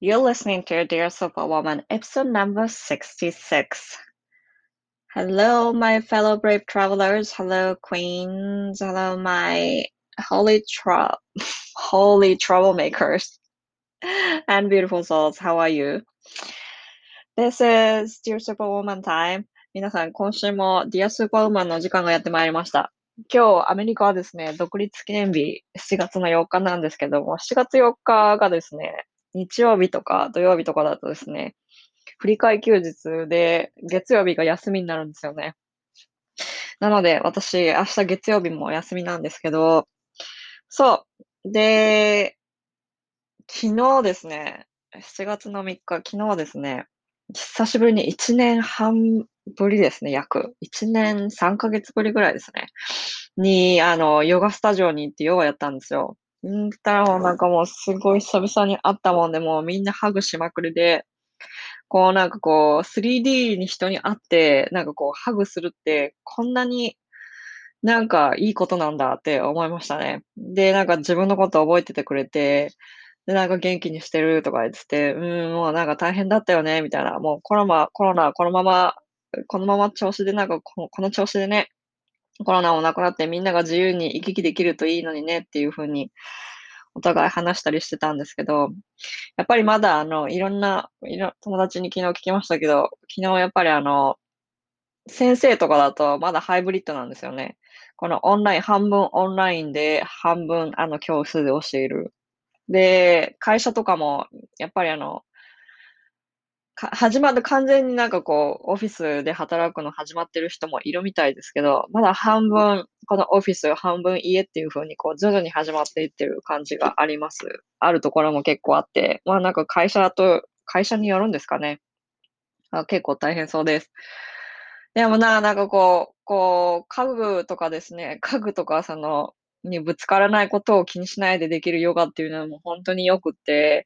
You're listening to Dear Superwoman, episode number 66. Hello, my fellow brave travelers. Hello, queens. Hello, my holy, tra- holy troublemakers and beautiful souls. How are you? This is Dear Superwoman time. 皆さん、今週も Dear Superwoman の時間がやってまいりました。今日、アメリカはですね、独立記念日、7月の4日なんですけども、7月4日がですね、 日曜日とか土曜日とかだとですね、振り替休日で、月曜日が休みになるんですよね。なので、私、明日月曜日も休みなんですけど、そう。で、昨日ですね、7月の3日、昨日ですね、久しぶりに1年半ぶりですね、約。1年3ヶ月ぶりぐらいですね。に、あの、ヨガスタジオに行ってヨガやったんですよ。んたらもなんかもうすごい久々に会ったもんで、もうみんなハグしまくりで、こうなんかこう 3D に人に会って、なんかこうハグするって、こんなになんかいいことなんだって思いましたね。で、なんか自分のこと覚えててくれて、で、なんか元気にしてるとか言ってて、うん、もうなんか大変だったよね、みたいな。もうコロナ、コロナ、このまま、このまま調子でなんかこのこの調子でね、コロナもなくなってみんなが自由に行き来できるといいのにねっていう風にお互い話したりしてたんですけど、やっぱりまだあの、いろんな、いろ友達に昨日聞きましたけど、昨日やっぱりあの、先生とかだとまだハイブリッドなんですよね。このオンライン、半分オンラインで、半分あの教室で教える。で、会社とかも、やっぱりあの、か始まる完全になんかこう、オフィスで働くの始まってる人もいるみたいですけど、まだ半分、このオフィス、半分家っていう風にこう、徐々に始まっていってる感じがあります。あるところも結構あって、まあなんか会社と、会社によるんですかね。あ結構大変そうです。でもな、なんかこう、こう、家具とかですね、家具とかその、にぶつからないことを気にしないでできるヨガっていうのはもう本当に良くって、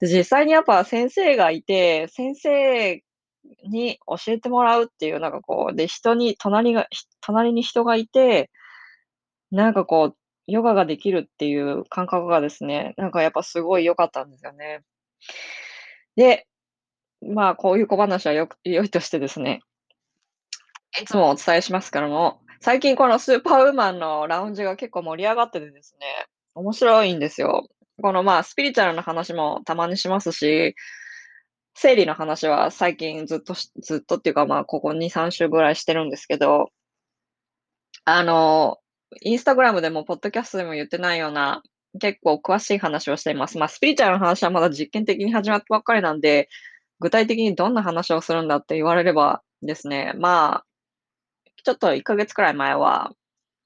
で、実際にやっぱ先生がいて、先生に教えてもらうっていう、なんかこう、で、人に、隣が、隣に人がいて、なんかこう、ヨガができるっていう感覚がですね、なんかやっぱすごい良かったんですよね。で、まあ、こういう小話はよく良いとしてですね、いつもお伝えしますけども、最近このスーパーウーマンのラウンジが結構盛り上がっててですね、面白いんですよ。このまあ、スピリチュアルな話もたまにしますし、生理の話は最近ずっとずっとっていうかまあ、ここ2、3週ぐらいしてるんですけど、あの、インスタグラムでもポッドキャストでも言ってないような、結構詳しい話をしています。まあ、スピリチュアルの話はまだ実験的に始まったばっかりなんで、具体的にどんな話をするんだって言われればですね、まあ、ちょっと1ヶ月くらい前は、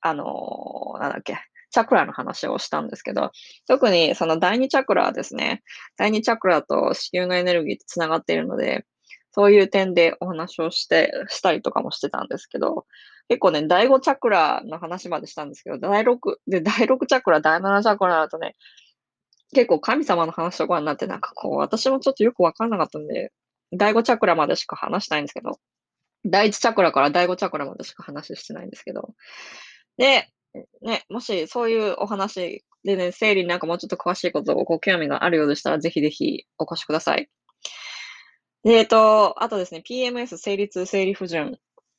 あの、なんだっけ、チャクラの話をしたんですけど、特にその第2チャクラですね。第2チャクラと子宮のエネルギーとつながっているので、そういう点でお話をして、したりとかもしてたんですけど、結構ね、第5チャクラの話までしたんですけど、第6、で、第6チャクラ、第7チャクラだとね、結構神様の話とかになって、なんかこう、私もちょっとよくわかんなかったんで、第5チャクラまでしか話したいんですけど、第1チャクラから第5チャクラまでしか話してないんですけど。で、ね、もしそういうお話でね、生理になんかもうちょっと詳しいことをご興味があるようでしたら、ぜひぜひお越しください。で、えっと、あとですね、PMS、生理痛、生理不順、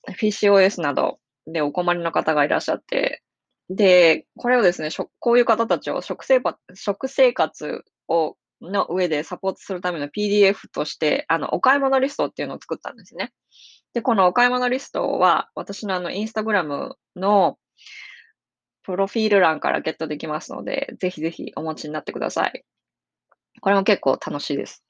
PCOS などでお困りの方がいらっしゃって、で、これをですね、こういう方たちを食生活食生活をの上でサポートするための PDF として、あの、お買い物リストっていうのを作ったんですね。で、このお買い物リストは、私のあの、インスタグラムのプロフィール欄からゲットできますので、ぜひぜひお持ちになってください。これも結構楽しいです。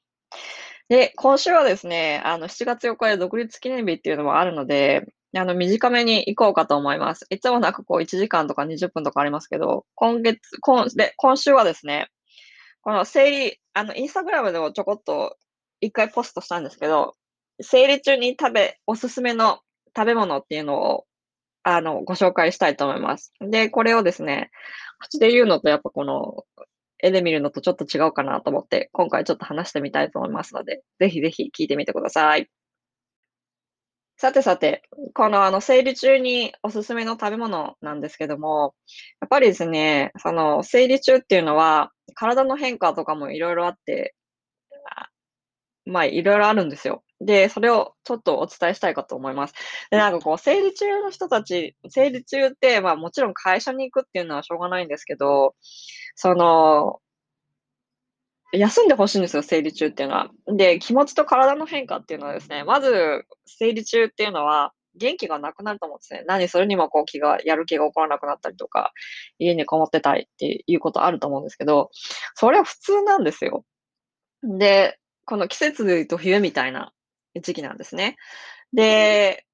で、今週はですね、あの、7月4日で独立記念日っていうのもあるので、あの、短めに行こうかと思います。いつもなんかこう1時間とか20分とかありますけど、今月、今、で、今週はですね、この生理、あの、インスタグラムでもちょこっと一回ポストしたんですけど、生理中に食べ、おすすめの食べ物っていうのを、あの、ご紹介したいと思います。で、これをですね、口で言うのとやっぱこの、絵で見るのとちょっと違うかなと思って、今回ちょっと話してみたいと思いますので、ぜひぜひ聞いてみてください。さてさて、このあの、生理中におすすめの食べ物なんですけども、やっぱりですね、その、生理中っていうのは、体の変化とかもいろいろあって、まあ、いろいろあるんですよ。で、それをちょっとお伝えしたいかと思います。で、なんかこう、生理中の人たち生理中って、まあ、もちろん会社に行くっていうのはしょうがないんですけど、その休んで欲しいんですよ、生理中っていうのは。で、気持ちと体の変化っていうのはですね、まず、生理中っていうのは、元気がなくなると思うんですね。何するにもこう気がやる気が起こらなくなったりとか、家にこもってたいっていうことあると思うんですけど、それは普通なんですよ。で、この季節で言うと冬みたいな時期なんですね。で、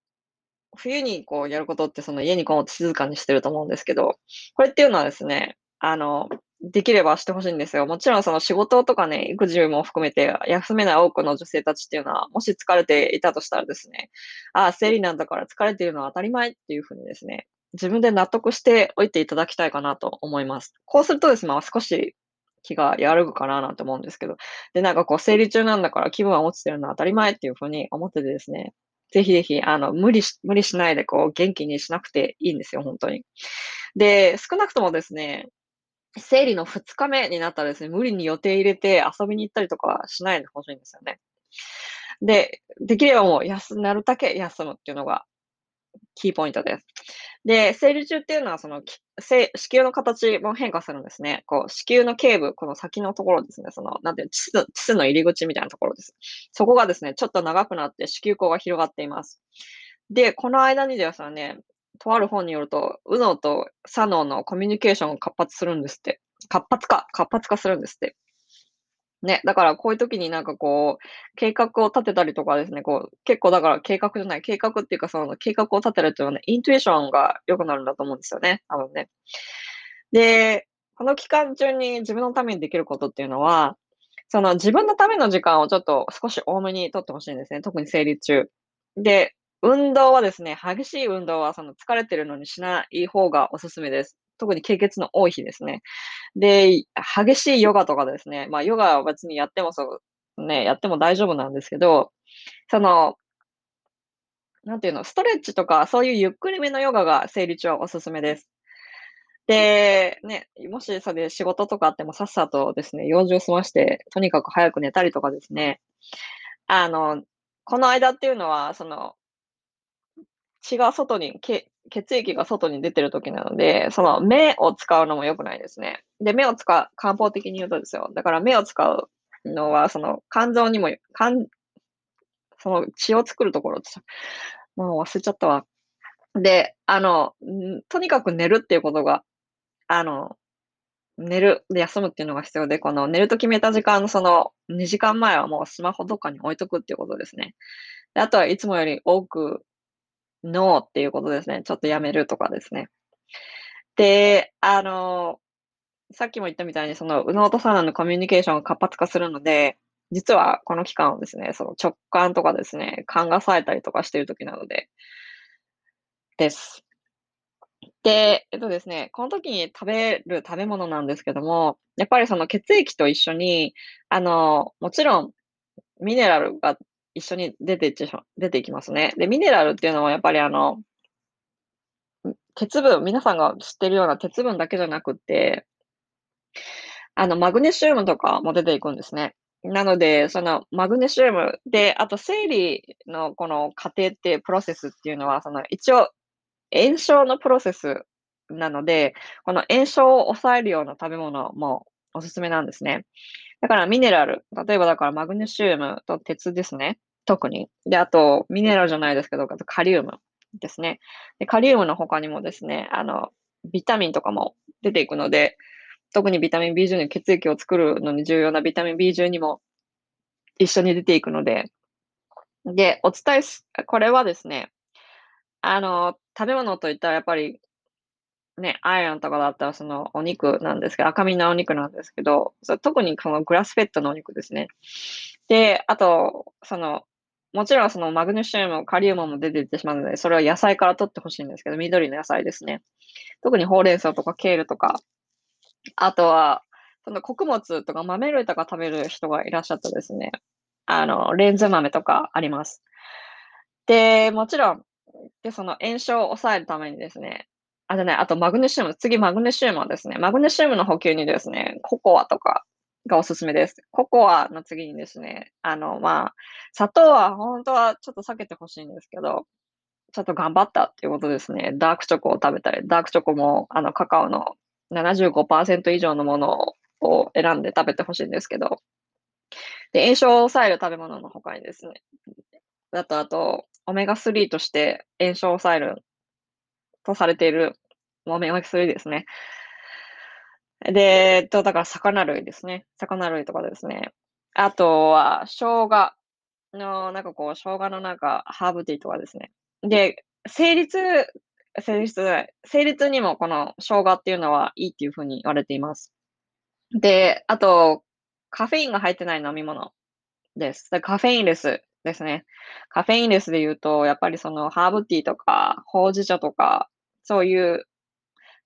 冬にこうやることってその家にこもって静かにしてると思うんですけど、これっていうのはですね、あの、できればしてほしいんですよ。もちろんその仕事とかね、育児も含めて休めない多くの女性たちっていうのは、もし疲れていたとしたらですね、ああ、生理なんだから疲れているのは当たり前っていうふうにですね、自分で納得しておいていただきたいかなと思います。こうするとですね、まあ、少し気が和らぐかななんて思うんですけど、で、なんかこう生理中なんだから気分は落ちてるのは当たり前っていうふうに思っててですね、ぜひぜひ、あの、無理し、無理しないでこう元気にしなくていいんですよ、本当に。で、少なくともですね、生理の2日目になったらですね、無理に予定入れて遊びに行ったりとかはしないでほしいんですよね。で、できればもう休なるだけ休むっていうのがキーポイントです。で、生理中っていうのはその、子宮の形も変化するんですね。こう、子宮の頸部、この先のところですね、その、なんていうの、膣の入り口みたいなところです。そこがですね、ちょっと長くなって子宮口が広がっています。で、この間にですね、とある本によると、右脳と左脳のコミュニケーションが活発するんですって。活発化、活発化するんですって。ね、だからこういう時になんかこう、計画を立てたりとかですね、こう、結構だから計画じゃない、計画っていうかその計画を立てるっていうのはね、イントゥエーションが良くなるんだと思うんですよね、多分ね。で、この期間中に自分のためにできることっていうのは、その自分のための時間をちょっと少し多めに取ってほしいんですね。特に生理中。で、運動はですね、激しい運動はその疲れてるのにしない方がおすすめです。特に経血の多い日ですね。で、激しいヨガとかですね、まあヨガは別にやってもそう、ね、やっても大丈夫なんですけど、その、なんていうの、ストレッチとかそういうゆっくりめのヨガが生理中はおすすめです。で、ね、もしそれで仕事とかあってもさっさとですね、用事を済まして、とにかく早く寝たりとかですね、あの、この間っていうのは、その、血が外に、血液が外に出てる時なので、その目を使うのも良くないですね。で、目を使う漢方的に言うとですよ。だから目を使うのは、その肝臓にも、肝その血を作るところってもう忘れちゃったわ。で、あの、とにかく寝るっていうことが、あの、寝る、で、休むっていうのが必要で、この寝ると決めた時間のその2時間前はもうスマホとかに置いとくっていうことですね。で、あとはいつもより多くノーっていうことですね。ちょっとやめるとかですね。で、あの、さっきも言ったみたいに、その、右脳と左脳のコミュニケーションが活発化するので、実はこの期間をですね、その直感とかですね、勘が冴えたりとかしている時なので、です。で、えっとですね、この時に食べる食べ物なんですけども、やっぱりその血液と一緒に、あの、もちろんミネラルが一緒に出ていっちゃ出ていきますね。で、ミネラルっていうのはやっぱりあの、鉄分、皆さんが知ってるような鉄分だけじゃなくて、あの、マグネシウムとかも出ていくんですね。なので、そのマグネシウムで、あと生理のこの過程ってプロセスっていうのは、その一応炎症のプロセスなので、この炎症を抑えるような食べ物もおすすめなんですね。だからミネラル、例えばだからマグネシウムと鉄ですね。特に。で、あと、ミネラルじゃないですけど、あとカリウムですね。で、カリウムの他にもですね、あの、ビタミンとかも出ていくので、特にビタミン B12、血液を作るのに重要なビタミン B12 も一緒に出ていくので、で、お伝えす、これはですね、あの、食べ物といったらやっぱりね、アイアンとかだったらそのお肉なんですけど、赤身のお肉なんですけど、特にこのグラスフェットのお肉ですね。で、あと、その、もちろんそのマグネシウム、カリウムも出ていってしまうので、それは野菜から取ってほしいんですけど、緑の野菜ですね。特にほうれん草とかケールとか、あとは、その穀物とか豆類とか食べる人がいらっしゃったですね。あの、レンズ豆とかあります。で、もちろん、で、その炎症を抑えるためにですね、あ、じゃない、あとマグネシウム、次マグネシウムはですね、マグネシウムの補給にですね、ココアとか、がおすすめです。ココアの次にですね、あの、まあ、砂糖は本当はちょっと避けて欲しいんですけど、ちょっと頑張ったっていうことですね。ダークチョコを食べたり、ダークチョコも、あの、カカオの75%以上のものを選んで食べて欲しいんですけど、で、炎症を抑える食べ物の他にですね、あと、あと、オメガ3として炎症を抑えるとされている、オメガ3ですね。で、えっと、だから魚類ですね。魚類とかですね。あとは生姜の、なんかこう、生姜のなんかハーブティーとかですね。で、生理痛生理痛生理痛にもこの生姜っていうのはいいっていう風に言われています。で、あと、カフェインが入ってない飲み物です。カフェインレスですね。カフェインレスで言うと、やっぱりそのハーブティーとか、ほうじ茶とか、そういう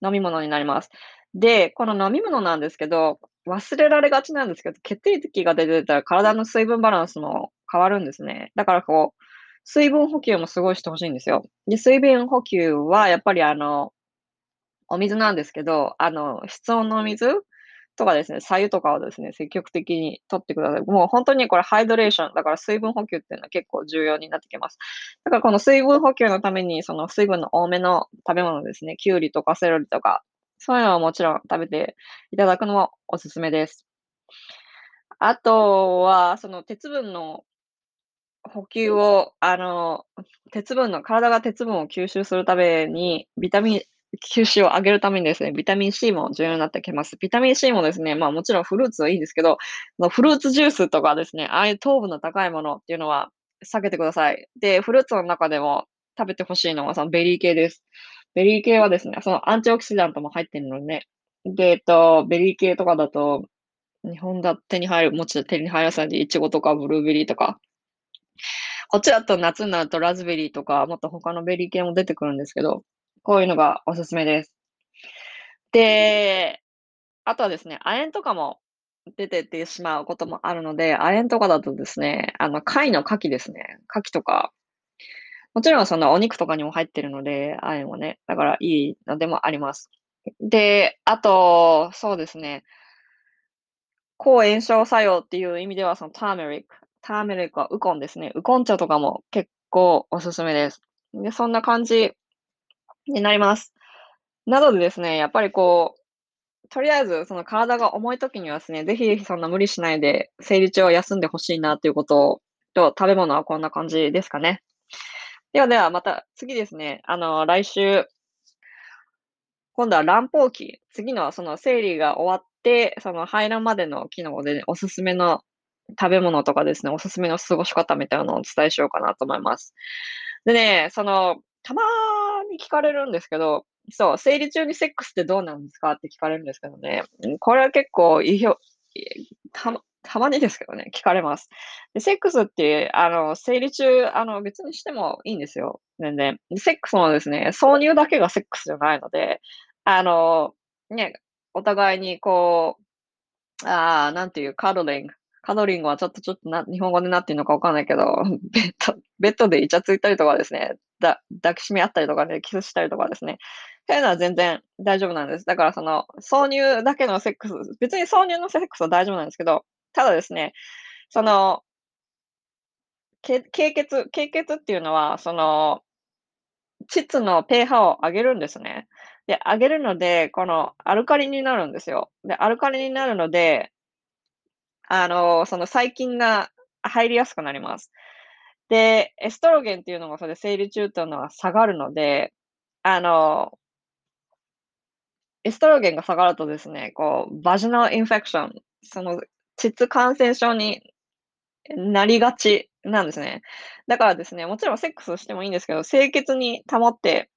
飲み物になります。で、この飲み物なんですけど、忘れられがちなんですけど、血液が出てたら体の水分バランスも変わるんですね。だからこう、水分補給もすごいしてほしいんですよ。で、水分補給はやっぱりあの、お水なんですけど、あの、室温のお水とかですね、白湯とかをですね、積極的に取ってください。もう本当にこれハイドレーション、だから水分補給っていうのは結構重要になってきます。だからこの水分補給のために、その水分の多めの食べ物ですね、きゅうりとかセロリとか、そういうのはもちろん食べていただくのもおすすめです。あとは、その鉄分の補給を、あの、鉄分の体が鉄分を吸収するために、ビタミン吸収を上げるためにですね、ビタミン C も重要になってきます。ビタミン C もですね、まあもちろんフルーツはいいんですけど、フルーツジュースとかですね、ああいう糖分の高いものっていうのは避けてください。で、フルーツの中でも食べてほしいのはそのベリー系です。ベリー系はですね、その antioxidant も入ってるので、ね、で、えっと、ベリー系とかだと、日本だと手に入る、もちろん手に入らさないで、イチゴとかブルーベリーとか、こっちだと夏になるとラズベリーとか、もっと他のベリー系も出てくるんですけど、こういうのがおすすめです。で、あとはですね、亜鉛とかも出てってしまうこともあるので、亜鉛とかだとですね、あの、貝の牡蠣ですね。牡蠣とか、もちろんそのお肉とかにも入ってるので、亜鉛はね、だからいいのでもあります。で、あと、そうですね、抗炎症作用っていう意味では、そのターメリック、ターメリックはウコンですね。ウコン茶とかも結構おすすめです。で、そんな感じになります。なのでですね、やっぱりこう、とりあえずその体が重い時にはですね、ぜひぜひそんな無理しないで、生理中は休んでほしいなっていうことと、食べ物はこんな感じですかね。ではではまた次ですね、あの、来週、今度は乱暴期、次のその生理が終わって、その排卵までの機能で、ね、おすすめの食べ物とかですね、おすすめの過ごし方みたいなのをお伝えしようかなと思います。でね、その、たまに聞かれるんですけど、そう、生理中にセックスってどうなんですか？って聞かれるんですけどね、これは結構、いひょたたまにですけどね、聞かれます。で、セックスって、あの、生理中、あの、別にしてもいいんですよ。全然。セックスもですね、挿入だけがセックスじゃないので、あの、ね、お互いにこう、ああ、なんていう、カドリング。カドリングはちょっとちょっとな、日本語でなっていうのかわかんないけど、ベッド、ベッドでイチャついたりとかですね、だ抱きしめ合ったりとかね、キスしたりとかですね、そういうのは全然大丈夫なんです。だからその、挿入だけのセックス、別に挿入のセックスは大丈夫なんですけど、ただですね、その、経血経血っていうのは、その、膣の pH を上げるんですね。で、上げるので、このアルカリになるんですよ。で、アルカリになるので、あの、その細菌が入りやすくなります。で、エストロゲンっていうのがそれ生理中っていうのは下がるので、あのエストロゲンが下がるとですね、こう、バジナルインフェクション、その膣感染症になりがちなんですね。だからですね、もちろんセックスしてもいいんですけど、清潔に保って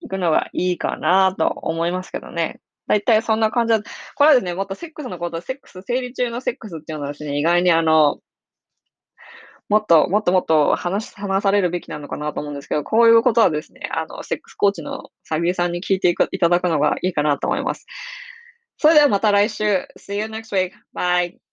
いくのがいいかなと思いますけどね。だいたいそんな感じだこれはですね、もっとセックスのこと、セックス、生理中のセックスっていうのはですね、意外にあの、もっと、もっともっと話話されるべきなのかなと思うんですけど、こういうことはですね、あの、セックスコーチのサビさんに聞いていくいただくのがいいかなと思います。それではまた来週。See you next week. Bye.